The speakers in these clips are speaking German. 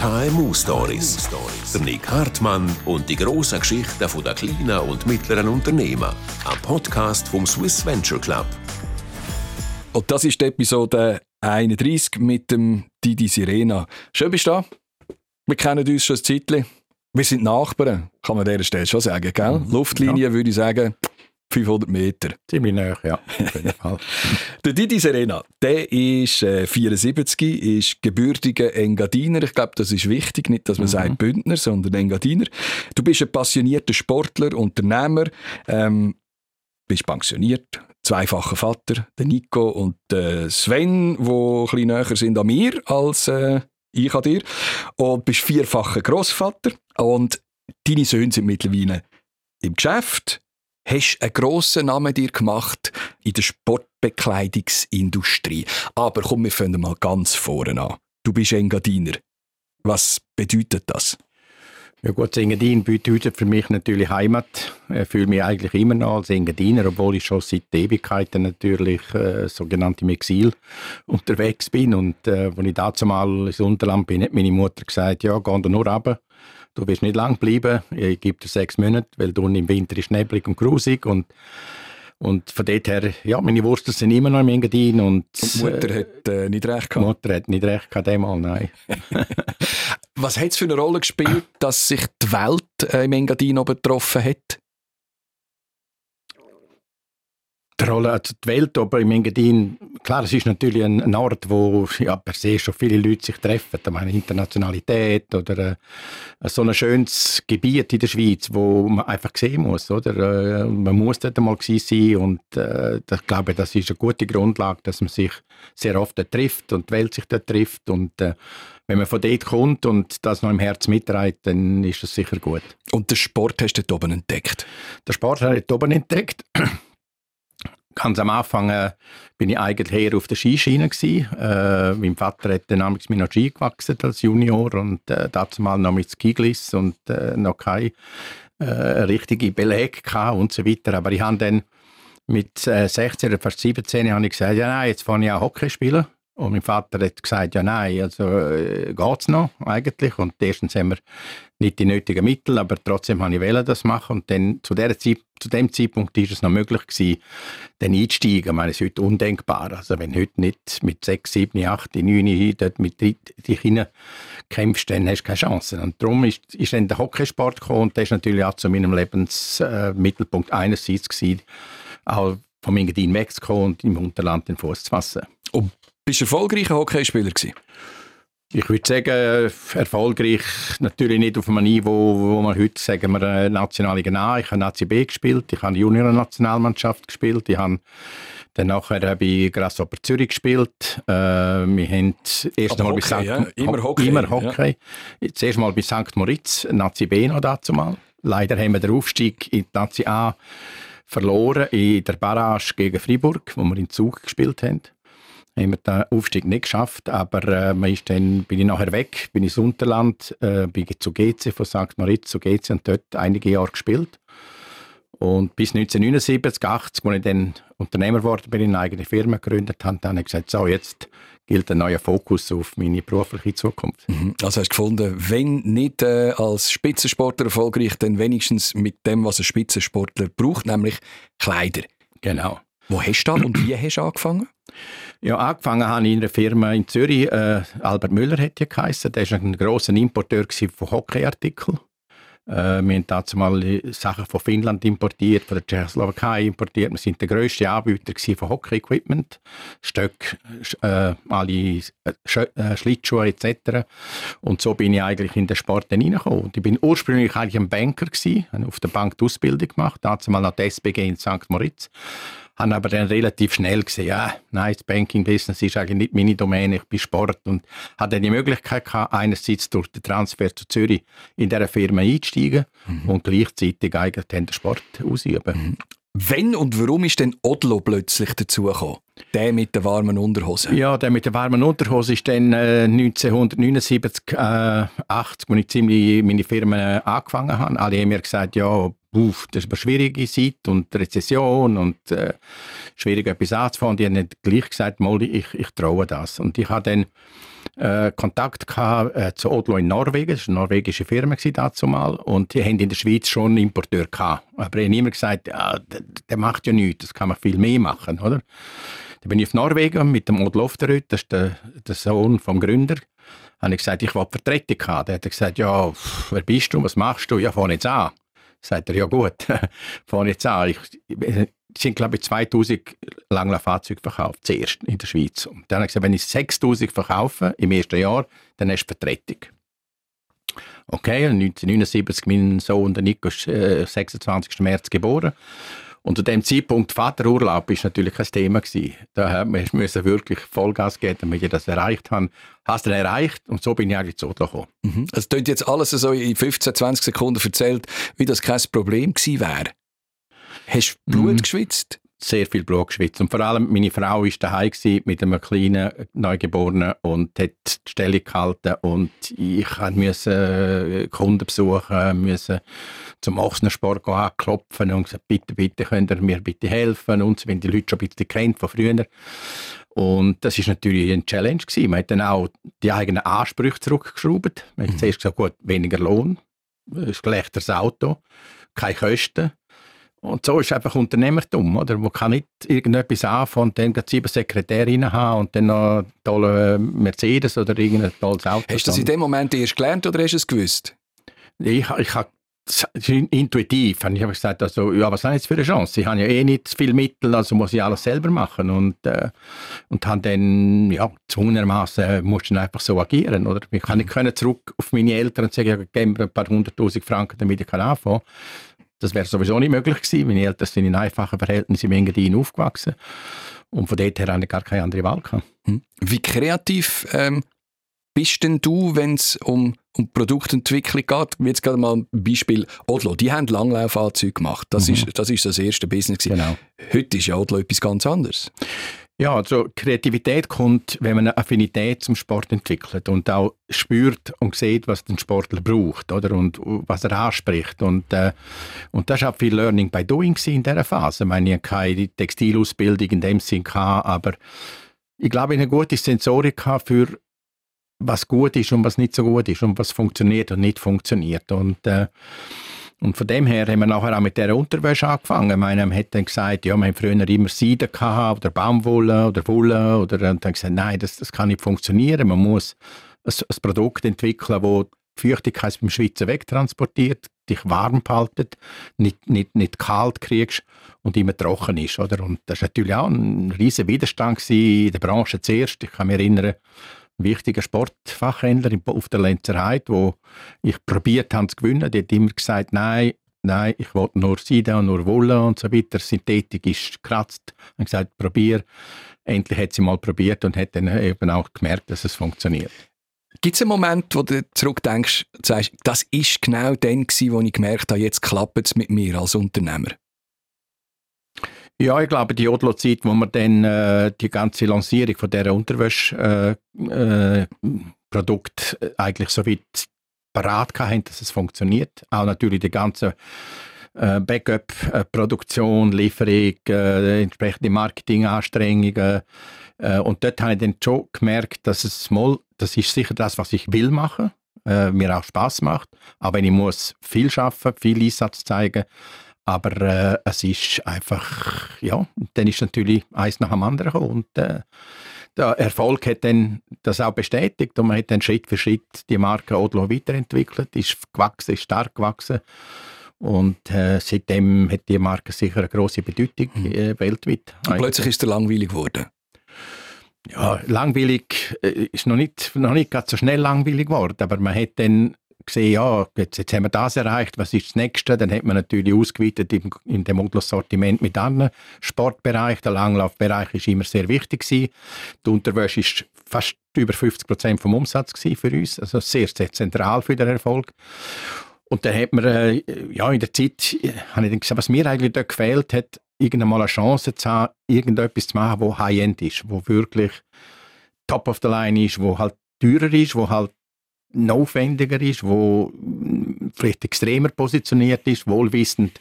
KMU Stories. Der Nick Hartmann und die grossen Geschichten der kleinen und mittleren Unternehmen. Ein Podcast vom Swiss Venture Club. Und das ist die Episode 31 mit dem Didi Sirena. Schön bist du da. Wir kennen uns schon ein Zeitchen. Wir sind Nachbarn, kann man an dieser Stelle schon sagen, gell? Mhm. Luftlinie ja. würde ich sagen, 500 Meter. Ziemlich nah, ja. der Didi Serena, der ist äh, 74, ist gebürtiger Engadiner. Ich glaube, das ist wichtig, nicht, dass man mhm. sagt Bündner, sondern Engadiner. Du bist ein passionierter Sportler, Unternehmer, ähm, bist pensioniert, zweifacher Vater, der Nico und der Sven, die ein bisschen näher sind an mir als äh, ich an dir. Und bist vierfacher Großvater und deine Söhne sind mittlerweile im Geschäft hast einen grossen Namen dir gemacht in der Sportbekleidungsindustrie. Aber komm, wir fangen mal ganz vorne an. Du bist Engadiner. Was bedeutet das? Ja gut, Engadin bedeutet für mich natürlich Heimat. Ich fühle mich eigentlich immer noch als Engadiner, obwohl ich schon seit Ewigkeiten natürlich äh, sogenannt im Exil unterwegs bin. Und äh, als ich dazu ins Unterland bin, hat meine Mutter gesagt, ja, geh nur runter du wirst nicht lang bleiben, ich gebe dir sechs Monate, weil du im Winter ist neblig und grusig und und von dort her, ja, meine Wurzeln sind immer noch im Engadin. Und, und Mutter äh, hat äh, nicht recht gehabt? Mutter hat nicht recht gehabt, einmal, nein. Was hat es für eine Rolle gespielt, dass sich die Welt äh, im Engadin betroffen hat? die Rolle, also die Welt aber im Engadin, klar, es ist natürlich ein, Ort, wo ja, per se schon viele Leute sich treffen. Ich meine, Internationalität oder äh, so ein schönes Gebiet in der Schweiz, wo man einfach sehen muss, oder? Äh, man muss dort einmal sein und äh, ich glaube, das ist eine gute Grundlage, dass man sich sehr oft dort trifft und die Welt sich dort trifft und äh, wenn man von dort kommt und das noch im Herz mitträgt, dann ist das sicher gut. Und den Sport hast du dort oben entdeckt? Den Sport habe ich dort oben entdeckt ganz am Anfang äh, bin ich eigentlich eher auf der Skischiene. Äh, mein Vater hat dann mir noch Ski gewachsen als Junior und äh, dazu mal noch mit Skigliss und äh, noch keine äh, richtige Beleg und so weiter. Aber ich habe dann mit äh, 16 oder fast 17 habe ich gesagt, ja nein, jetzt fange ich auch Hockey spielen. Und mein Vater hat gesagt, ja nein, also äh, es noch eigentlich. Und erstens haben wir nicht die nötigen Mittel, aber trotzdem habe ich das machen. Und dann zu, der Zeit, zu dem Zeitpunkt ist es noch möglich gewesen, dann einzusteigen. Ich meine, es ist heute undenkbar. Also wenn heute nicht mit 6, 7, 8, 9 dort mit dich kämpfst, dann hast du keine Chance. Und darum ist, ist dann der Hockeysport gekommen und das ist natürlich auch zu meinem Lebensmittelpunkt äh, einerseits gewesen, auch vom Engadin wegzukommen und im Unterland den Fuß zu fassen. Und bist du erfolgreicher Hockeyspieler gewesen? Ich würde sagen, erfolgreich natürlich nicht auf einem Niveau, wo man heute, sagen wir, äh, Nationalliga A. Ich habe Nazi B gespielt, ich habe Junior-Nationalmannschaft gespielt, ich habe dann nachher bei Grasshopper Zürich gespielt. Äh, wir haben erst einmal bei St. Ja? Immer Hockey. Immer Hockey. Ja. Zuerst mal bei St. Moritz, Nazi B noch dazu mal. Leider haben wir den Aufstieg in die Nazi A verloren in der Barrage gegen Freiburg, wo wir in Zug gespielt haben haben wir den Aufstieg nicht geschafft, aber äh, man ist dann, bin ich nachher weg, bin ins Unterland, äh, bin zu GC von St. Moritz zu GC und dort einige Jahre gespielt. Und bis 1979, 80, als ich dann Unternehmer geworden bin, eine eigene Firma gegründet habe, dann habe ich gesagt, so, jetzt gilt ein neuer Fokus auf meine berufliche Zukunft. Mhm. Also hast du gefunden, wenn nicht äh, als Spitzensportler erfolgreich, dann wenigstens mit dem, was ein Spitzensportler braucht, nämlich Kleider. Genau. Wo hast du und wie hast du angefangen? Ja, angefangen habe ich in einer Firma in Zürich. Äh, Albert Müller hat ja geheißen. Der war ein grosser Importeur von Hockeyartikeln. Äh, wir haben dazu mal Sachen von Finnland importiert, von der Tschechoslowakei importiert. Wir sind der grösste Anbieter von Hockey-Equipment, Stöcke, äh, alle äh, äh, Schlittschuhe etc. Und so bin ich eigentlich in den Sport hineingekommen. Ich bin ursprünglich eigentlich ein Banker gewesen, auf der Bank die Ausbildung gemacht, dazu mal nach der SBG in St. Moritz habe aber dann relativ schnell gesehen, ja, nein, das Banking-Business ist eigentlich nicht meine Domäne, ich bin Sport und hatte dann die Möglichkeit gehabt, einerseits durch den Transfer zu Zürich in dieser Firma einzusteigen mhm. und gleichzeitig eigentlich den Sport ausüben. Mhm. Wenn und warum ist denn Odlo plötzlich dazugekommen? Der mit der warmen Unterhose? Ja, der mit der warmen Unterhose ist dann äh, 1979, äh, 80, als ich ziemlich meine Firma angefangen habe. Alle haben mir gesagt, ja, uff, das ist eine schwierige Zeit und Rezession und äh, schwierig etwas anzufangen. Die haben gleich gesagt, Molly, ich, ich traue das. Und ich habe dann äh, Kontakt gehabt, äh, zu Odlo in Norwegen, das war eine norwegische Firma dazu mal, und die haben in der Schweiz schon einen Importeur gehabt. Aber ich habe immer gesagt, ja, der, der, macht ja nichts, das kann man viel mehr machen, oder? Dann bin ich auf Norwegen mit dem Odlo Ofterud, das ist der, der Sohn vom Gründer, habe ich gesagt, ich will Vertretung haben. Der hat gesagt, ja, wer bist du, was machst du? Ja, fang jetzt an. Sagt er, ja gut, fang jetzt an. Ich, es sind, glaube ich, 2000 Langlauf-Fahrzeuge verkauft, zuerst in der Schweiz. Und dann habe ich gesagt, wenn ich 6000 verkaufe im ersten Jahr, dann hast du Vertretung. Okay, 1979, mein Sohn, der Nico, ist äh, 26. März geboren. Und zu dem Zeitpunkt Vaterurlaub ist natürlich kein Thema gewesen. Da musste wirklich Vollgas geben, damit ich das erreicht habe. Hast du erreicht und so bin ich eigentlich zu gekommen. Mhm. Also klingt jetzt alles so in 15, 20 Sekunden erzählt, wie das kein Problem gewesen wäre. Hast du Blut mhm. geschwitzt? Sehr viel Blut geschwitzt. Und vor allem meine Frau war daheim mit einem kleinen Neugeborenen und hat die Stellung gehalten. Und ich musste äh, Kunden besuchen, musste zum Ochsner Sport anklopfen und gesagt, bitte, bitte, könnt ihr mir bitte helfen? Und wenn die Leute schon ein bisschen kennt von früher. Und das ist natürlich eine Challenge gewesen. Man hat dann auch die eigenen Ansprüche zurückgeschraubt. Man hat mhm. zuerst gesagt, gut, weniger Lohn, ein schlechteres Auto, keine Kosten. Und so ist einfach Unternehmertum, oder? Man kann nicht irgendetwas anfangen und dann sieben Sekretärinnen haben und dann noch einen tollen Mercedes oder irgendein tolles Auto. Hast du das in dem Moment erst gelernt oder hast du es gewusst? Ich, ich habe intuitiv habe ich gesagt, also, ja, was habe ich jetzt für eine Chance? Ich habe ja eh nicht viel Mittel, also muss ich alles selber machen. Und, äh, und habe dann, ja, zwungenermaßen musste ich einfach so agieren. Oder? Ich kann nicht können zurück auf meine Eltern und sagen, geben mir ein paar hunderttausend Franken, damit ich anfangen kann. Das wäre sowieso nicht möglich gewesen. Meine Eltern sind in einfachen Verhältnissen im Engadin aufgewachsen. Und von dort her hatte ich gar keine andere Wahl. Gehabt. Hm. Wie kreativ ähm, bist denn du, wenn es um, um Produktentwicklung geht? Jetzt gerade mal ein Beispiel Odlo. Die haben Langlaufanzüge gemacht. Das, mhm. ist, das ist das erste Business. Genau. Heute ist ja Odlo etwas ganz anderes. Ja, also Kreativität kommt, wenn man eine Affinität zum Sport entwickelt und auch spürt und sieht, was der Sportler braucht oder und was er anspricht und äh, und das auch viel Learning by Doing in dieser Phase. Ich meine, ich habe keine Textilausbildung in dem Sinn gehabt, aber ich glaube, ich eine gute Sensorik für was gut ist und was nicht so gut ist und was funktioniert und nicht funktioniert und äh, und von dem her haben wir nachher auch mit dieser Unterwäsche angefangen. Ich meine, man hat dann gesagt, ja, wir haben früher immer Seide gehabt, oder Baumwolle oder Wolle. Oder, und dann gesagt, nein, das, das kann nicht funktionieren. Man muss ein, ein Produkt entwickeln, das die Feuchtigkeit beim Schwitzen wegtransportiert, dich warm behaltet, nicht, nicht, nicht kalt kriegst und immer trocken ist. Oder? Und das war natürlich auch ein riesiger Widerstand in der Branche zuerst. Ich kann mich erinnern, wichtiger Sportfachhändler auf der Lenzerheit, wo ich probiert habe zu gewinnen. Die hat immer gesagt, nein, nein, ich will nur Seide und nur Wolle und so weiter. Synthetik ist gekratzt. Ich gesagt, probier. Endlich hat sie mal probiert und hat dann eben auch gemerkt, dass es funktioniert. Gibt es einen Moment, wo du zurückdenkst und sagst, das ist genau dann wo ich gemerkt habe, jetzt klappt es mit mir als Unternehmer? Ja, ich glaube, die Odlo-Zeit, wo wir dann äh, die ganze Lancierung von dieser Unterwäsche-Produkt äh, äh, eigentlich so weit parat hatten, dass es funktioniert. Auch natürlich die ganze äh, Backup-Produktion, Lieferung, äh, entsprechende Marketinganstrengungen. Äh, und dort habe ich dann schon gemerkt, dass es mal, das ist sicher das, was ich will machen, äh, mir auch Spaß macht. Aber ich muss viel schaffen, viel Einsatz zeigen, aber äh, es ist einfach, ja, dann ist natürlich eins nach dem anderen gekommen. Und äh, der Erfolg hat dann das auch bestätigt und man hat dann Schritt für Schritt die Marke Odlo weiterentwickelt, ist gewachsen, ist stark gewachsen. Und äh, seitdem hat die Marke sicher eine große Bedeutung mhm. äh, weltweit. Und plötzlich ist er langweilig geworden. Ja, langweilig äh, ist noch nicht, noch nicht so schnell langweilig geworden, aber man hat dann gesehen, ja, jetzt, jetzt haben wir das erreicht, was ist das Nächste? Dann hat man natürlich ausgeweitet im, in dem Modus-Sortiment mit anderen Sportbereichen. Der Langlaufbereich ist immer sehr wichtig gewesen. Die Unterwäsche ist fast über 50 Prozent vom Umsatz für uns, also sehr, sehr zentral für den Erfolg. Und dann hat man, äh, ja, in der Zeit, äh, habe ich dann gesagt, was mir eigentlich dort gefehlt hat, irgendwann mal eine Chance zu haben, irgendetwas zu machen, wo High-End ist, wo wirklich top of the line ist, wo halt teurer ist, wo halt aufwendiger ist, wo vielleicht extremer positioniert ist, wohlwissend,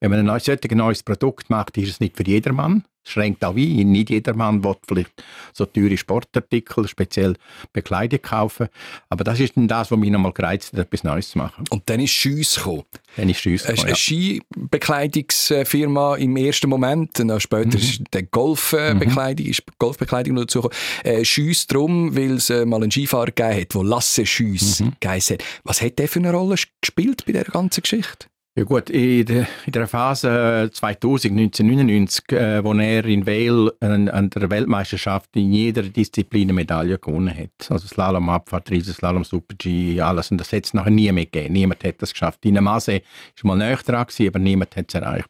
wenn man ein ein neues Produkt macht, ist es nicht für jedermann. Schränkt auch ein. Nicht jedermann will vielleicht so teure Sportartikel, speziell Bekleidung kaufen. Aber das ist dann das, was mich nochmal gereizt hat, etwas Neues zu machen. Und dann ist Schüss gekommen. Dann ist Schüss gekommen, Eine ja. Skibekleidungsfirma im ersten Moment, dann später mhm. ist die Golfbekleidung, mhm. ist Golfbekleidung noch dazugekommen. Äh, Schüss drum, weil es äh, mal einen Skifahrer gegeben hat, der Lasse Schüss mhm. geheißen hat. Was hat der für eine Rolle gespielt bei dieser ganzen Geschichte? Ja gut, in der, in der Phase 2000, 1999, äh, wo er in Vail an, an, der Weltmeisterschaft in jeder Disziplin eine Medaille gewonnen hat, also Slalom, Abfahrt, Riesenslalom, Super-G, alles, und das hat es nachher nie mehr gegeben. Niemand hat das geschafft. In der Masse war mal näher dran, gewesen, aber niemand hat es erreicht.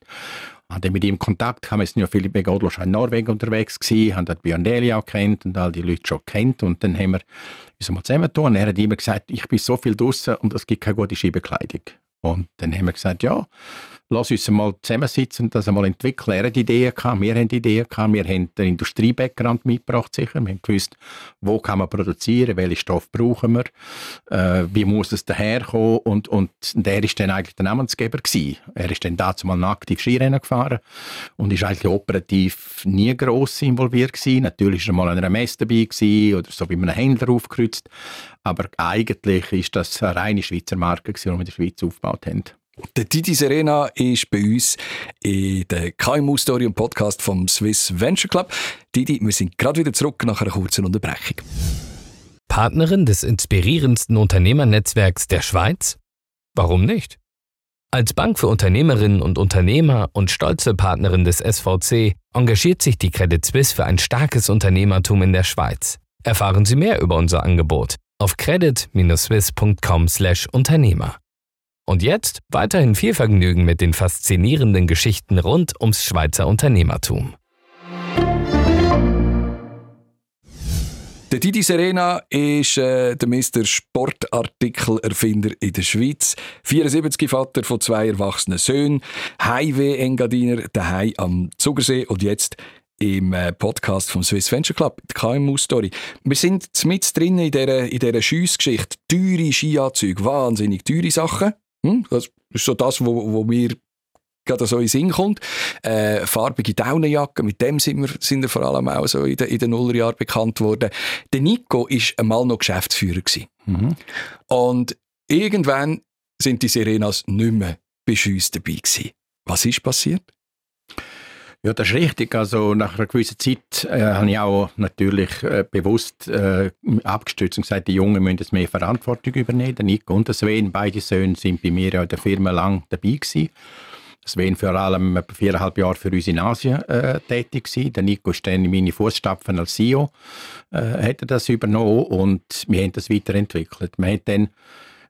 Hatte mit ihm Kontakt, haben wir ja Philippe Godlo schon in Norwegen unterwegs gewesen, haben dort Björn Deli auch kennt und all die Leute schon kennt und dann haben wir uns mal zusammengetan er hat immer gesagt, ich bin so viel draußen und es gibt keine gute Skibekleidung. Und dann haben wir gesagt, ja, lass uns mal zusammensitzen und das einmal entwickeln. Er hat Ideen gehabt, wir haben Ideen gehabt, wir haben den Industrie-Background mitgebracht sicher. Wir haben gewusst, wo kann man produzieren, welchen Stoff brauchen wir, äh, wie muss es daherkommen und, und der ist dann eigentlich der Namensgeber gewesen. Er ist dann dazu mal aktiv Skirennen gefahren und ist eigentlich operativ nie gross involviert gewesen. Natürlich war er mal an einer Messe dabei gewesen oder so wie man einen Händler aufgekreuzt. Aber eigentlich ist das eine reine Schweizer Marke, die wir in der Schweiz aufgebaut haben. Der Didi Serena ist bei uns in der KMU-Story und Podcast vom Swiss Venture Club. Didi, wir sind gerade wieder zurück nach einer kurzen Unterbrechung. Partnerin des inspirierendsten Unternehmernetzwerks der Schweiz? Warum nicht? Als Bank für Unternehmerinnen und Unternehmer und stolze Partnerin des SVC engagiert sich die Credit Suisse für ein starkes Unternehmertum in der Schweiz. Erfahren Sie mehr über unser Angebot auf credit-swiss.com/Unternehmer. Und jetzt weiterhin viel Vergnügen mit den faszinierenden Geschichten rund ums Schweizer Unternehmertum. Der Didi Serena ist äh, der Mr. Sportartikelerfinder in der Schweiz. 74 Vater von zwei erwachsenen Söhnen, Highway-Engadiner, daheim am Zugersee und jetzt im äh, Podcast vom Swiss Venture Club, die KMU-Story. Wir sind mit drin in dieser, in dieser Schiessgeschichte. Teure Skianzüge, wahnsinnig teure Sachen. Hm? Das ist so das, wo, wo mir gerade so in den Sinn kommt. Äh, farbige Daunenjacke, mit dem sind wir, sind wir vor allem auch so in den, in den Nullerjahren bekannt worden. Der Nico war einmal noch Geschäftsführer. Mhm. Und irgendwann sind die Serenas nicht mehr bei uns dabei gewesen. Was ist passiert? Ja, das ist richtig. Also nach einer gewissen Zeit äh, habe ich auch natürlich äh, bewusst äh, abgestützt und gesagt, die Jungen müssen jetzt mehr Verantwortung übernehmen. Der Nico und der Sven, beide Söhne, sind bei mir ja in der Firma lang dabei gewesen. Sven vor allem viereinhalb Jahre für uns in Asien äh, tätig gewesen. Der Nico ist dann in meine Fußstapfen als CEO, äh, hat er das übernommen und wir haben das weiterentwickelt. Man hat dann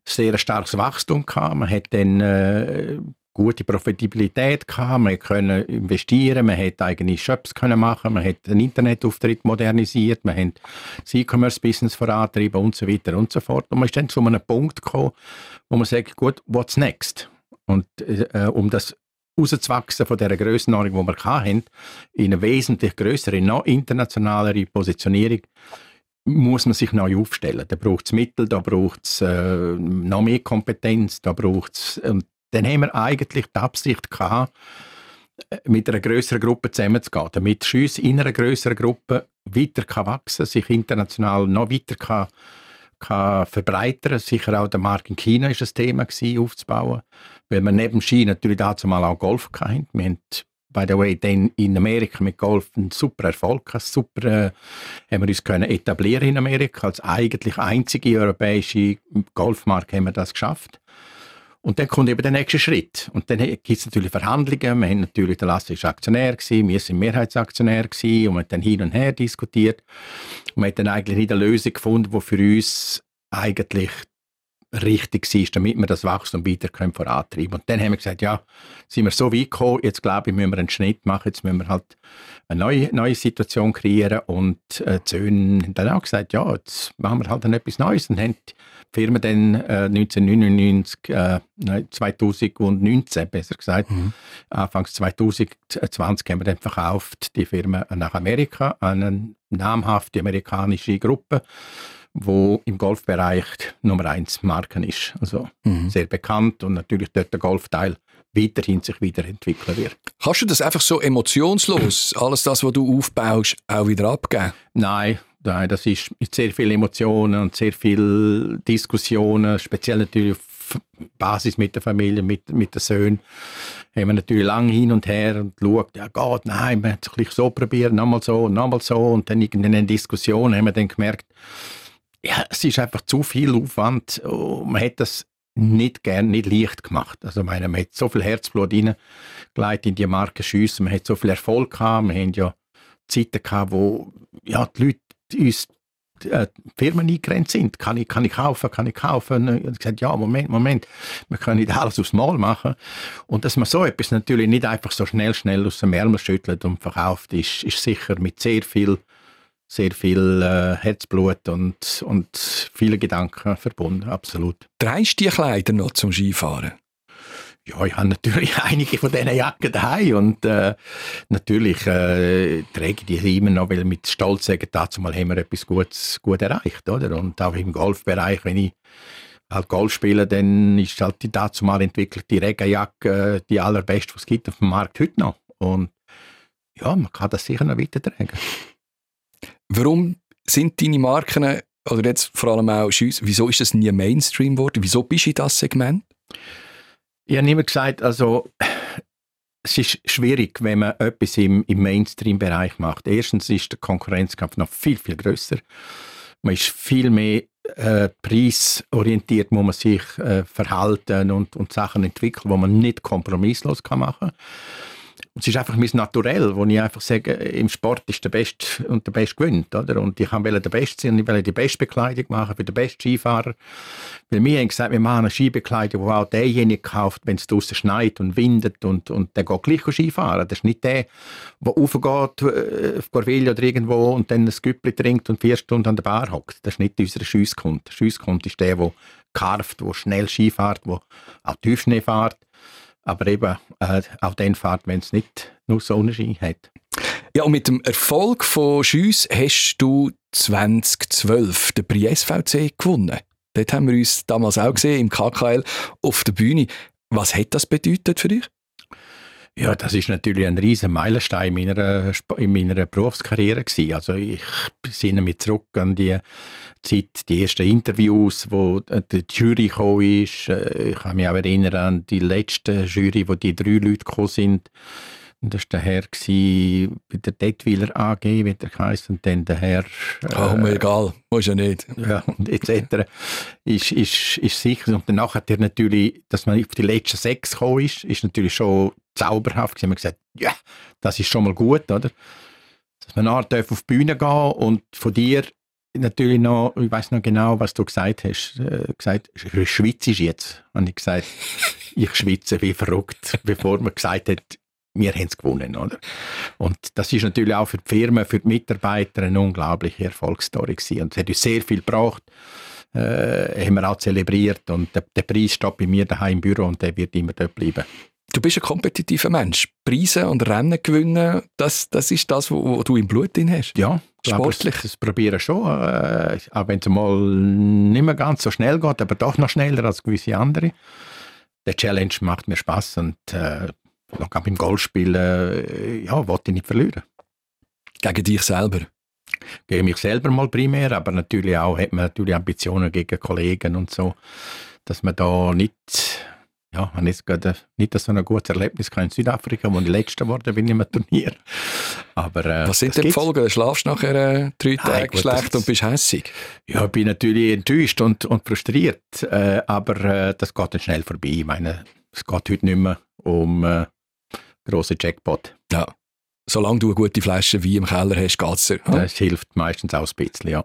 sehr starkes Wachstum gehabt. Man hat dann äh, gute Profitabilität gehabt, man konnte investieren, man konnte eigene Shops können machen, man hat den Internetauftritt modernisiert, man hat das E-Commerce-Business vorantrieben und so weiter und so fort. Und man ist dann zu einem Punkt gekommen, wo man sagt, gut, what's next? Und äh, um das rauszuwachsen von dieser Grössenordnung, die wir hatten, in eine wesentlich größere, noch internationalere Positionierung, muss man sich neu aufstellen. Da braucht es Mittel, da braucht es äh, noch mehr Kompetenz, da braucht es, dann haben wir eigentlich die Absicht gehabt, mit einer größeren Gruppe zusammenzugehen, damit Schüss in einer größeren Gruppe weiter kann wachsen sich international noch weiter kann, kann verbreitern Sicher auch der Markt in China ist ein Thema gewesen, aufzubauen, weil wir neben Ski natürlich dazu mal auch Golf hatten. Wir haben by the way, dann in Amerika mit Golf einen super Erfolg gehabt. Super äh, haben wir uns können etablieren in Amerika. Als eigentlich einzige europäische Golfmarke haben wir das geschafft. Und dann kommt eben der nächste Schritt. Und dann gibt es natürlich Verhandlungen. Wir haben natürlich, der Lasse war Aktionär, gewesen, wir sind Mehrheitsaktionär gewesen, und wir haben dann hin und her diskutiert. Und wir haben dann eigentlich nicht eine Lösung gefunden, die für uns eigentlich richtig war, damit wir das Wachstum weiter können vorantreiben Und dann haben wir gesagt, ja, sind wir so weit gekommen, jetzt glaube ich, müssen wir einen Schnitt machen, jetzt müssen wir halt eine neue, neue Situation kreieren und äh, Söhne haben dann auch gesagt, ja, jetzt machen wir halt dann etwas Neues und haben Firma dann äh, 1999, äh, 2019 besser gesagt, mhm. Anfangs 2020 haben wir dann verkauft, die Firma nach Amerika, an eine namhafte amerikanische Gruppe wo im Golfbereich Nummer eins Marken ist. Also mhm. sehr bekannt und natürlich dort der Golfteil weiterhin sich weiterentwickeln wird. Kannst du das einfach so emotionslos, alles das, was du aufbaust, auch wieder abgeben? Nein, nein, das ist mit sehr viel Emotionen und sehr viel Diskussionen, speziell natürlich auf Basis mit der Familie, mit, mit den Söhnen, haben wir natürlich lange hin und her und geschaut, ja Gott, nein, wir haben es so probiert, nochmal so, nochmal so und dann in einer Diskussion haben wir dann gemerkt, ja, es ist einfach zu viel Aufwand. Man hat das nicht gern, nicht leicht gemacht. Also meine, man hat so viel Herzblut reingelegt in die Marke Schüsse, man hat so viel Erfolg gehabt, wir haben ja Zeiten gehabt, wo ja, die Leute uns äh, Firmen eingegrenzt sind. Kann ich, kann ich kaufen, kann ich kaufen? Und gesagt, ja, Moment, Moment, wir können nicht alles aufs Mal machen. Und dass man so etwas natürlich nicht einfach so schnell, schnell aus dem Ärmel schüttelt und verkauft, ist, ist sicher mit sehr viel sehr viel äh, Herzblut und, und viele Gedanken verbunden, absolut. Dreist die Kleider noch zum Skifahren? Ja, ich habe natürlich einige von diesen Jacken daheim und äh, natürlich äh, trage ich die immer noch, weil mit Stolz sagen, dazu mal haben wir etwas Gutes, gut erreicht, oder? Und auch im Golfbereich, wenn ich halt Golf spiele, dann ist halt die dazu mal entwickelte Regenjacke äh, die allerbeste, was es gibt auf dem Markt heute noch. Und ja, man kann das sicher noch weitertragen. Warum sind deine Marken, oder jetzt vor allem auch Schüsse, wieso ist das nie Mainstream geworden? Wieso bist du in das Segment? Ich habe immer gesagt, also es ist schwierig, wenn man etwas im, im Mainstream-Bereich macht. Erstens ist der Konkurrenzkampf noch viel, viel größer. Man ist viel mehr äh, preisorientiert, muss man sich äh, verhalten und, und Sachen entwickeln, wo man nicht kompromisslos kann machen kann. Es ist einfach mein Naturell, wo ich einfach sage, im Sport ist der Beste und der Beste gewinnt. Oder? Und ich will der Beste sein und ich will die beste Bekleidung machen für den besten Skifahrer. Weil wir haben gesagt, wir machen eine Skibekleidung, die auch derjenige kauft, wenn es draußen schneit und windet und, und der geht gleich Skifahren. Das ist nicht der, der raufgeht äh, auf Corville oder irgendwo und dann ein Güppli trinkt und vier Stunden an der Bar hockt. Das ist nicht unser Schiesskunde. Der Schiesskunde ist der, der karft, der schnell Skifahrt, der auch Tiefschnee fährt aber eben äh, auch dann fährt, wenn es nicht nur Sonnenschein hat. Ja, und mit dem Erfolg von Schüss hast du 2012 den Prix SVC gewonnen. Dort haben wir uns damals auch gesehen, im KKL, auf der Bühne. Was hat das bedeutet für dich? Ja, das ist natürlich ein riesen Meilenstein in meiner, in meiner Berufskarriere gewesen. Also ich besinne mich zurück an die Zeit, die ersten Interviews, wo die Jury gekommen ist. Äh, ich kann mich auch erinnern an die letzte Jury, wo die drei Leute gekommen sind. Und das war der Herr bei der Detwiler AG, wie der heisst, und dann der Herr... Äh, oh, mir egal, muss ja nicht. Ja, und etc. ist, ist, ist sicher. Und danach hat er natürlich, dass man auf die letzten sechs gekommen ist, ist natürlich schon zauberhaft. Sie haben gesagt, ja, das ist schon mal gut, oder? Dass man nachher auf die Bühne gehen und von dir natürlich noch, ich weiß noch genau, was du gesagt hast, äh, gesagt, schwitzt jetzt. Und ich gesagt, ich schwitze wie verrückt, bevor man gesagt hat, wir haben es gewonnen, oder? Und das ist natürlich auch für die Firmen, für die Mitarbeiter eine unglaubliche Erfolgsstory gewesen. Und es hat uns sehr viel gebraucht, äh, haben wir auch zelebriert und der, der Preis steht bei mir daheim im Büro und der wird immer dort bleiben. Du bist ein kompetitiver Mensch. Preise und Rennen gewinnen, das, das ist das, was du im Blut drin hast. Ja, sportlich. Das probiere schon, äh, auch wenn es mal nicht mehr ganz so schnell geht, aber doch noch schneller als gewisse andere. Der Challenge macht mir Spaß und äh, noch beim Golfspielen, äh, ja, wollte ich nicht verlieren. Gegen dich selber? Gegen mich selber mal primär, aber natürlich auch hat man natürlich Ambitionen gegen Kollegen und so, dass man da nicht ja, ich jetzt gerade nicht so ein gutes Erlebnis in Südafrika, wo ich Letzter geworden bin im Turnier. Aber, äh, Was sind denn die Folgen? Du schlafst nachher äh, drei Tage gut, schlecht und bist hässig? Ja, ich bin natürlich enttäuscht und, und frustriert, äh, aber äh, das geht dann schnell vorbei. Ich meine, es geht heute nicht mehr um grosse Jackpot. Ja. Solange du eine gute Flasche Wein im Keller hast, geht es dir. Das hilft meistens auch ein bisschen, ja.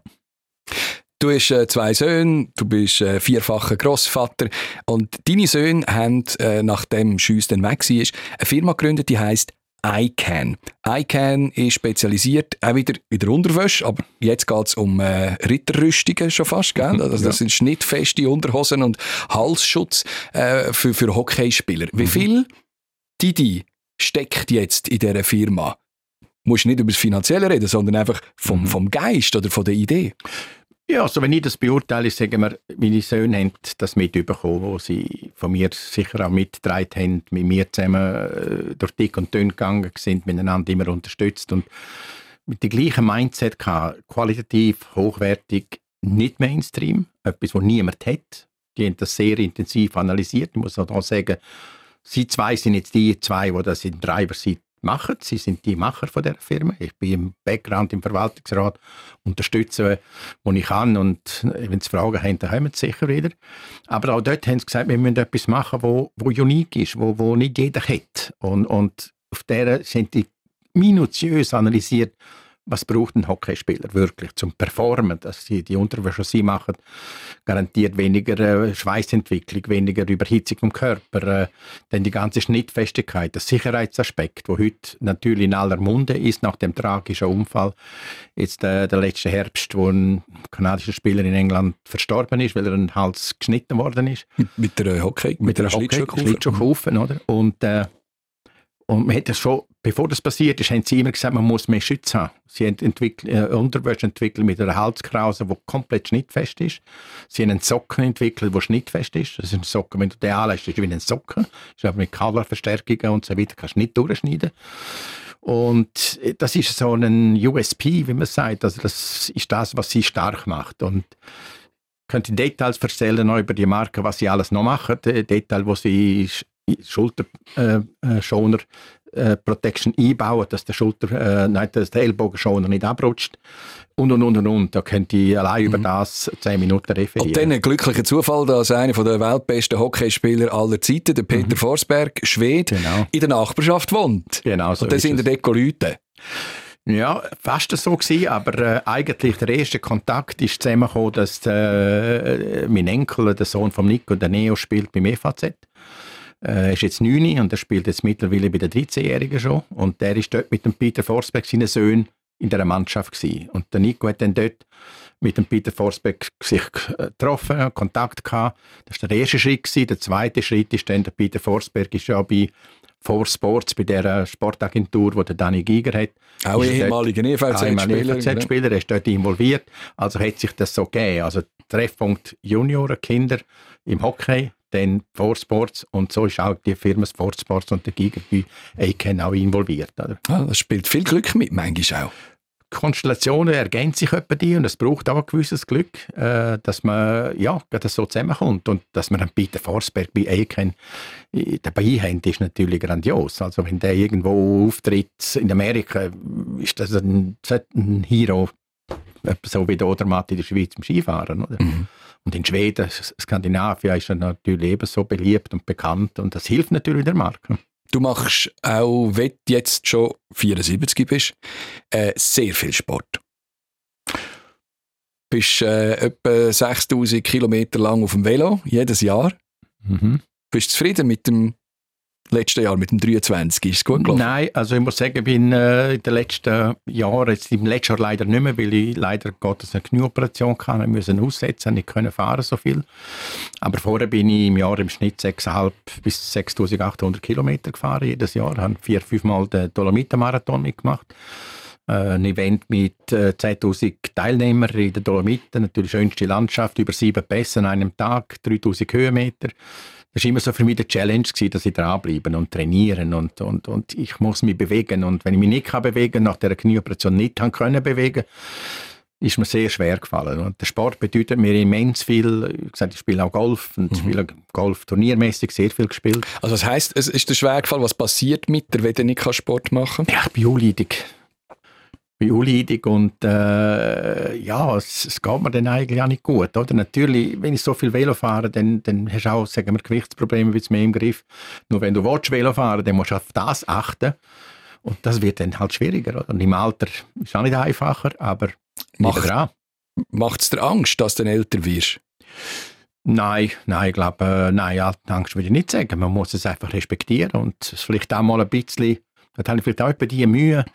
Du hast äh, zwei Söhne, du bist äh, vierfacher Großvater und deine Söhne haben, äh, nachdem Schüss dann weg war, eine Firma gegründet, die heißt iCan. iCan ist spezialisiert auch wieder in der Unterwäsche, aber jetzt geht es um äh, Ritterrüstungen schon fast. Gell? Also das ja. sind schnittfeste Unterhosen und Halsschutz äh, für, für Hockeyspieler. Mhm. Wie viel Didi steckt jetzt in dieser Firma? Du musst nicht über das Finanzielle reden, sondern einfach vom, mhm. vom Geist oder von der Idee. Ja, also wenn ich das beurteile, sagen wir, meine Söhne haben das mitbekommen, wo sie von mir sicher auch mitgetragen haben, mit mir zusammen äh, durch dick und dünn gegangen sind, miteinander immer unterstützt und mit dem gleichen Mindset gehabt, qualitativ, hochwertig, nicht Mainstream, etwas, was niemand hat. Die haben das sehr intensiv analysiert. Ich muss auch sagen, sie zwei sind jetzt die zwei, die das in Driver Seat machen. Sie sind die Macher von der Firma. Ich bin im Background im Verwaltungsrat, unterstütze, wo ich kann und wenn sie Fragen haben, dann haben sie sicher wieder. Aber auch dort haben sie gesagt, wir müssen etwas machen, wo, wo unique ist, wo, wo nicht jeder hat. Und, und auf der sind die minutiös analysiert, was braucht ein Hockeyspieler wirklich zum Performen, dass sie die Unterwäsche, sie machen, garantiert weniger äh, Schweißentwicklung, weniger Überhitzung vom Körper, äh, dann die ganze Schnittfestigkeit, der Sicherheitsaspekt, wo heute natürlich in aller Munde ist nach dem tragischen Unfall, jetzt äh, der letzte Herbst, wo ein kanadischer Spieler in England verstorben ist, weil er einen Hals geschnitten worden ist. Mit der Hockey, mit, mit der Schlittschuhkufe, oder? Und äh, und man hat das schon, bevor das passiert ist, haben sie immer gesagt, man muss mehr Schutz haben. Sie haben entwickelt, äh, Unterwäsche entwickelt mit einer Halskrause, die komplett schnittfest ist. Sie haben einen Socken entwickelt, der schnittfest ist. Das ist ein Socken, wenn du den anlegst, ist wie ein Socken. Das ist aber mit Colorverstärkungen und so weiter, kannst du nicht durchschneiden. Und das ist so ein USP, wie man sagt. Also das ist das, was sie stark macht. Und könnte Details erzählen über die Marke, was sie alles noch machen. Detail, wo sie Schulterschoner äh, Protection einbauen, dass der Schulter, äh, nein, dass der Ellbogenschoner nicht abrutscht und und und und und. Da könnte ich allein mhm. über das zehn Minuten referieren. Und dann ein glücklicher Zufall, dass einer der weltbesten Hockeyspieler aller Zeiten, der Peter mhm. Forsberg, Schwede, genau. in der Nachbarschaft wohnt. Genau so Und dann sind er dort Leute. Ja, fast so gewesen, aber äh, eigentlich der erste Kontakt ist zusammengekommen, dass äh, mein Enkel, der Sohn von Nico, der Neo, spielt beim EVZ. Er äh, ist jetzt 9 und er spielt jetzt mittlerweile bei den 13-Jährigen schon. Und der ist dort mit dem Peter Forsberg, seinen Söhnen, in dieser Mannschaft gewesen. Und der Nico hat dann dort mit dem Peter Forsberg sich äh, getroffen, Kontakt gehabt. Das war der erste Schritt. Gewesen. Der zweite Schritt ist dann, der Peter Forsberg ist ja bei For Sports, bei der Sportagentur, die der Dani Giger hat. Auch ehemaliger EVZ-Spieler. EVZ-Spieler, er ist dort involviert. Also hat sich das so gegeben. Also Treffpunkt Junioren, Kinder im Hockey, dann Forsports und so ist auch die Firma Forsports und der Giga bei Aiken auch involviert. Oder? Ah, das spielt viel Glück mit, manchmal auch. Konstellationen ergänzen sich etwa die und es braucht auch ein gewisses Glück, äh, dass man ja, das so zusammenkommt und dass man dann Peter Forsberg bei Aiken dabei haben, ist natürlich grandios. Also wenn der irgendwo auftritt in Amerika, ist das ein, ein Hero, so wie der Odermatt in der Schweiz im Skifahren. Oder? Mhm. Und in Schweden, Skandinavien ist er natürlich ebenso beliebt und bekannt und das hilft natürlich der Marke. Du machst auch, wenn du jetzt schon 74 bist, äh, sehr viel Sport. Du bist äh, etwa 6000 Kilometer lang auf dem Velo, jedes Jahr. Mhm. Bist du zufrieden mit dem letzten Jahr mit dem 23? Ist es gut gelaufen? Nein, also ich muss sagen, ich bin äh, in den letzten Jahren, jetzt im letzten Jahr leider nicht mehr, weil ich leider Gottes eine Knieoperation hatte, ich musste aussetzen, nicht können fahren so viel. Aber vorher bin ich im Jahr im Schnitt 6.500 bis 6.800 Kilometer gefahren jedes Jahr, habe vier, fünf Mal den Dolomiten-Marathon mitgemacht. Äh, ein Event mit äh, 10.000 Teilnehmern in den Dolomiten, natürlich schönste Landschaft, über sieben Pässe an einem Tag, 3.000 Höhenmeter das war immer so für mich die Challenge, gewesen, dass ich dranbleibe und trainieren und, und, und ich muss mich bewegen. Und wenn ich mich nicht kann bewegen nach der Knieoperation nicht kann können bewegen, ist mir sehr schwer gefallen. Und der Sport bedeutet mir immens viel. Ich, gesagt, ich spiele auch Golf und mhm. spiele Golf turniermäßig sehr viel gespielt. Also das heißt, es ist der schwer gefallen. Was passiert mit dir, wenn du nicht Sport machen kannst? Ja, ich bin unleidig unleidig und äh, ja, es, es, geht mir dann eigentlich auch nicht gut. Oder? Natürlich, wenn ich so viel Velo fahre, dann, dann hast du auch sagen wir, Gewichtsprobleme wie mehr im Griff. Nur wenn du willst, Velo fahren dann musst du auf das achten. Und das wird dann halt schwieriger. Oder? Und im Alter ist es auch nicht einfacher, aber Macht, Macht es dir Angst, dass du dann älter wirst? Nein, nein, ich glaube, äh, nein, Angst würde ich nicht sagen. Man muss es einfach respektieren und es vielleicht auch mal ein bisschen, da habe ich vielleicht auch bei die Mühe,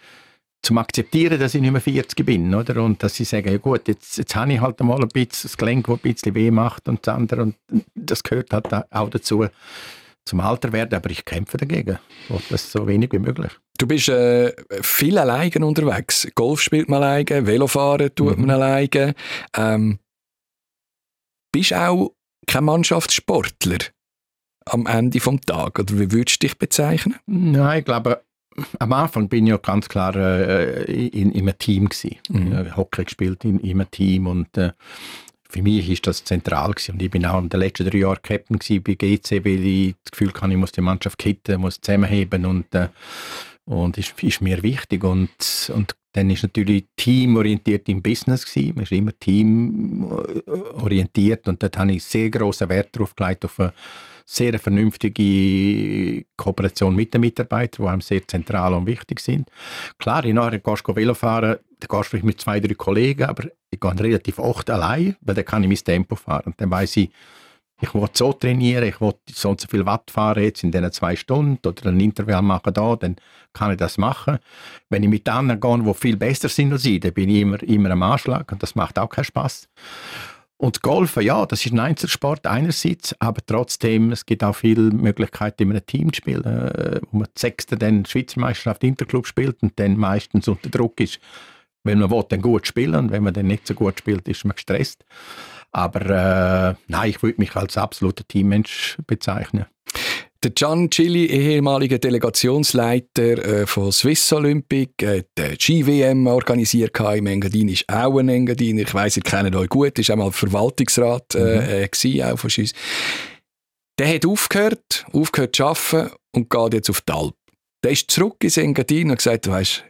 zum akzeptieren, dass ich nicht mehr 40 bin, oder? Und dass sie sagen, ja gut, jetzt, jetzt habe ich halt mal ein bisschen das Gelenk, das ein bisschen weh macht und das andere und das gehört halt auch dazu. zum Alter werden, aber ich kämpfe dagegen. Ich das so wenig wie möglich. Du bist äh, viel alleine unterwegs. Golf spielt man alleine, Velofahren tut mhm. man alleine. Ähm, bist auch kein Mannschaftssportler am Ende des Tages? Oder wie würdest du dich bezeichnen? Nein, ich glaube, am Anfang bin ich ja ganz klar äh, in, in einem Team gewesen. Mhm. Hockey gespielt in, in einem Team und äh, für mich ist das zentral gewesen. Und ich bin auch in den letzten drei Jahren Captain bei GC, weil ich das Gefühl hatte, ich muss die Mannschaft kitten, muss zusammenheben und äh, und ist, ist mir wichtig und, und dann ist natürlich teamorientiert im Business gewesen. Man ist immer teamorientiert und dort habe ich sehr großen Wert darauf gelegt, auf eine sehr vernünftige Kooperation mit den Mitarbeitern, die einem sehr zentral und wichtig sind. Klar, in nachher gehst du Velo fahren, dann gehst du mit zwei, drei Kollegen, aber ich gehe relativ oft allein, weil dann kann ich mein Tempo fahren. Und dann weiß ich, ich will so trainieren, ich will so und so viel Watt fahren jetzt in diesen zwei Stunden oder ein Intervall machen da, dann kann ich das machen. Wenn ich mit anderen gehe, die viel besser sind als ich, dann bin ich immer, immer am Anschlag und das macht auch keinen Spaß. Und Golfen, ja, das ist ein Einzelsport einerseits, aber trotzdem, es gibt auch viele Möglichkeiten, in einem Team zu spielen, äh, wo man Sechste dann Schweizer Meisterschaft Interclub spielt und dann meistens unter Druck ist, wenn man will, dann gut spielen und wenn man dann nicht so gut spielt, ist man gestresst. Aber äh, nein, ich würde mich als absoluter Teammensch bezeichnen. Der Gian Chili, ehemaliger Delegationsleiter äh, von Swiss Olympic, äh, der GWM organisiert im Engadin, ist auch ein Engadiner. Ich weiss, ihr kennt euch gut, ist auch mal Verwaltungsrat äh, mhm. äh, gewesen, auch von uns. Der hat aufgehört, aufgehört zu arbeiten und geht jetzt auf die Alp. Der ist zurück ins Engadin und hat gesagt, du weißt,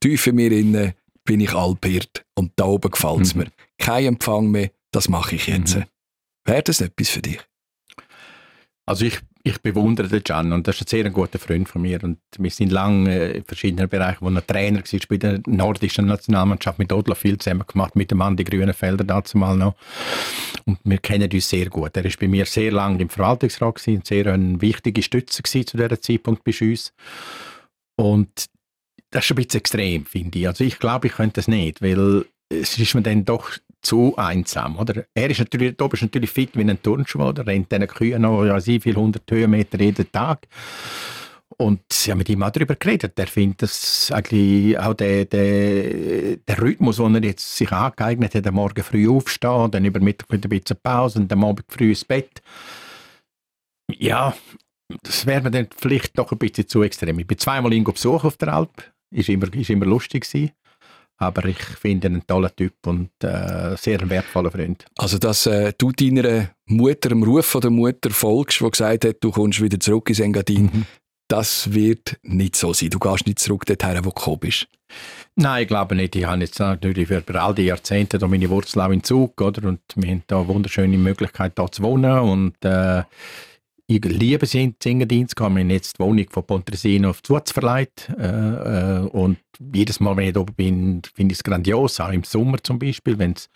tief in mir innen bin ich Alphirt und da oben gefällt es mhm. mir. Kein Empfang mehr, das mache ich jetzt. Mhm. Wäre das etwas für dich? Also ich, ich bewundere den Can und das ist ein sehr guter Freund von mir und wir sind lange in verschiedenen Bereichen, wo er Trainer war bei der nordischen Nationalmannschaft mit Odla viel zusammen gemacht, mit dem Mann die grünen Felder dazu mal noch und wir kennen uns sehr gut. Er ist bei mir sehr lange im Verwaltungsrat gewesen, sehr eine wichtige Stütze zu dieser Zeitpunkt bei uns und das ist ein bisschen extrem, finde ich. Also ich glaube, ich könnte das nicht, weil es ist mir dann doch zu einsam. Oder? Er ist natürlich, Tobi ist natürlich fit wie ein Turnschuh, oder rennt diesen Kühen noch ja, wie viele hundert Höhenmeter jeden Tag. Und sie haben mit ihm auch darüber geredet. Er findet das eigentlich auch der, der, der Rhythmus, den er jetzt sich angeeignet hat, am Morgen früh aufstehen, dann über Mittag mit ein bisschen Pause und am Abend früh ins Bett. Ja, das wäre mir dann vielleicht doch ein bisschen zu extrem. Ich bin zweimal ihn besucht auf der Alp. Ist immer, ist immer lustig gewesen. Aber ich finde ihn einen tollen Typ und äh, sehr ein wertvoller Freund. Also, dass äh, du deiner Mutter, dem Ruf von der Mutter folgst, die gesagt hat, du kommst wieder zurück ins Engadin, mhm. das wird nicht so sein. Du gehst nicht zurück dorthin, wo du gekommen bist. Nein, ich glaube nicht. Ich habe jetzt natürlich für all die Jahrzehnte da meine Wurzeln auch in Zug, oder? Und wir haben da eine wunderschöne Möglichkeit, hier zu wohnen. Und äh, ich liebe es, in Zingendienst. Ich habe mir jetzt die Wohnung von Pontresino auf Zuz verleiht. Äh, äh, und jedes Mal, wenn ich da oben bin, finde ich es grandios. Auch im Sommer zum Beispiel. Wenn's,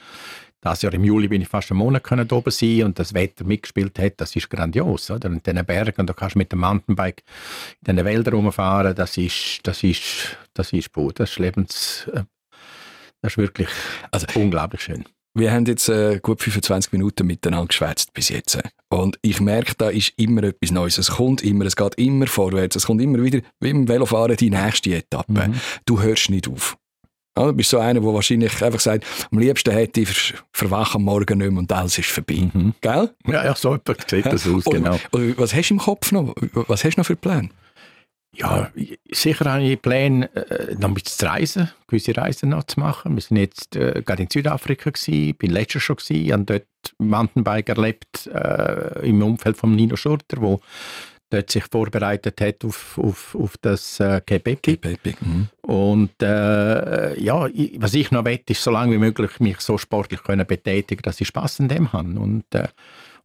das Jahr im Juli bin ich fast einen Monat können oben sein und das Wetter mitgespielt hat, das ist grandios. Oder? In diesen Bergen, da kannst du mit dem Mountainbike in den Wäldern rumfahren. Das ist, das ist, das ist gut. Das ist lebens, äh, das ist wirklich also, unglaublich schön. Wir haben jetzt äh, gut 25 Minuten miteinander geschwätzt bis jetzt. Und ich merke, da ist immer etwas Neues. Es kommt immer, es geht immer vorwärts. Es kommt immer wieder, wie im Velofahren, die nächste Etappe. Mhm. Du hörst nicht auf. Ja, du bist so einer, der wahrscheinlich einfach sagt, am liebsten hätte ich verwache am Morgen nicht mehr und alles ist vorbei. Mhm. Gell? Ja, ja, so sieht das aus, genau. Und, und was hast du im Kopf noch? Was hast du noch für Pläne? Ja, sicher habe ich Pläne, äh, noch ein bisschen zu reisen, gewisse Reisen noch zu machen. Wir sind jetzt äh, gerade in Südafrika gewesen, bin letztes schon gewesen, habe dort Mountainbike erlebt äh, im Umfeld von Nino Schurter, wo dort sich vorbereitet hat auf, auf, auf das äh. Mhm. Und äh, ja, ich, was ich noch will, ist so lange wie möglich mich so sportlich können betätigen, dass ich Spaß an dem habe. Und äh,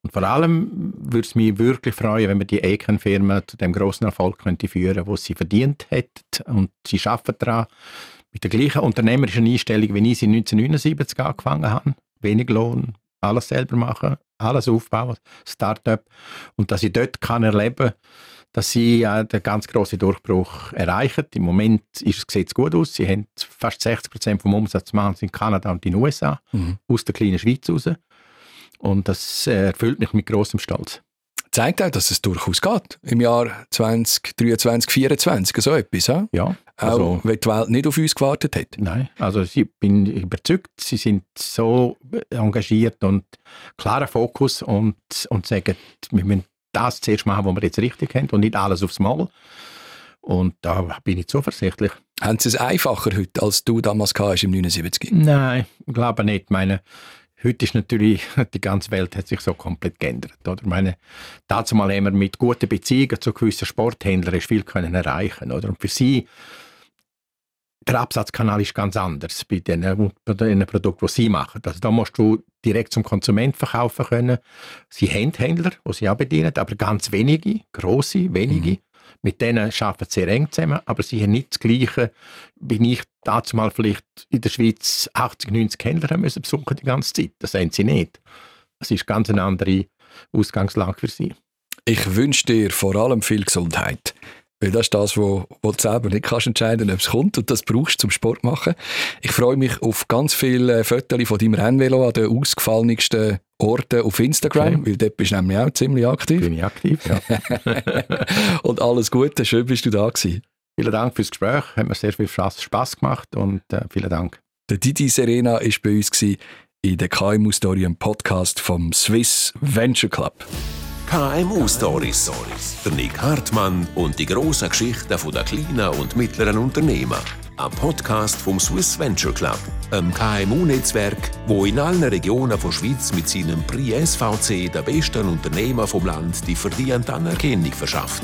und vor allem würde es mich wirklich freuen, wenn wir die Eken-Firma zu dem großen Erfolg könnte führen, wo sie verdient hat. Und sie arbeiten daran mit der gleichen unternehmerischen Einstellung, wie ich sie 1979 angefangen habe. Wenig Lohn, alles selber machen, alles aufbauen, Start-up. Und dass ich dort kann erleben dass sie äh, den ganz grossen Durchbruch erreichen. Im Moment ist das Gesetz gut aus. Sie haben fast 60 Prozent vom Umsatz machen in Kanada und in den USA, mhm. aus der kleinen Schweiz raus. Und das erfüllt mich mit großem Stolz. zeigt auch, dass es durchaus geht. Im Jahr 2023, 2024, so etwas. Ja? Ja, Also, auch wenn die Welt nicht auf uns gewartet hat. Nein, also ich bin überzeugt, sie sind so engagiert und klarer Fokus und, und sagen, wir müssen das zuerst machen, was wir jetzt richtig haben und nicht alles aufs Mal. Und da bin ich zuversichtlich. Haben sie es einfacher heute, als du damals hast im 79? Nein, ich glaube nicht. Ich meine, heute ist natürlich, die ganze Welt hat sich so komplett geändert. Oder? Ich meine, dazu mal haben wir mit guten Beziehungen zu gewissen Sporthändlern viel können erreichen oder? Und für sie, der Absatzkanal ist ganz anders bei den, bei den Produkten, die sie machen. Also da musst du direkt zum Konsument verkaufen können. Sie haben Händler, die sie auch bedienen, aber ganz wenige, grosse, wenige. Mhm. Mit denen arbeiten sie sehr eng zusammen, aber sie haben nicht das Gleiche, wie ich dazu mal vielleicht in der Schweiz 80, 90 Händler haben müssen besuchen die ganze Zeit. Das haben sie nicht. Das ist ganz eine andere Ausgangslage für sie. Ich wünsche dir vor allem viel Gesundheit. Weil das ist das, wo, wo du selber nicht kannst entscheiden ob es kommt und das brauchst du zum Sport machen. Ich freue mich auf ganz viele Fotos von deinem Rennvelo an den ausgefallensten Orten auf Instagram, okay. weil dort bist du nämlich auch ziemlich aktiv. Bin ich aktiv, ja. und alles Gute, schön bist du da gewesen. Vielen Dank fürs Gespräch, hat mir sehr viel Spaß gemacht und äh, vielen Dank. Der Didi Serena war bei uns in der KMU Story, im Podcast vom Swiss Venture Club. KMU Stories. Der Nick Hartmann und die grossen Geschichten der kleinen und mittleren Unternehmen. Ein Podcast vom Swiss Venture Club, einem KMU-Netzwerk, wo in allen Regionen der Schweiz mit seinem Prix SVC den besten Unternehmen vom Land die verdiente Anerkennung verschafft.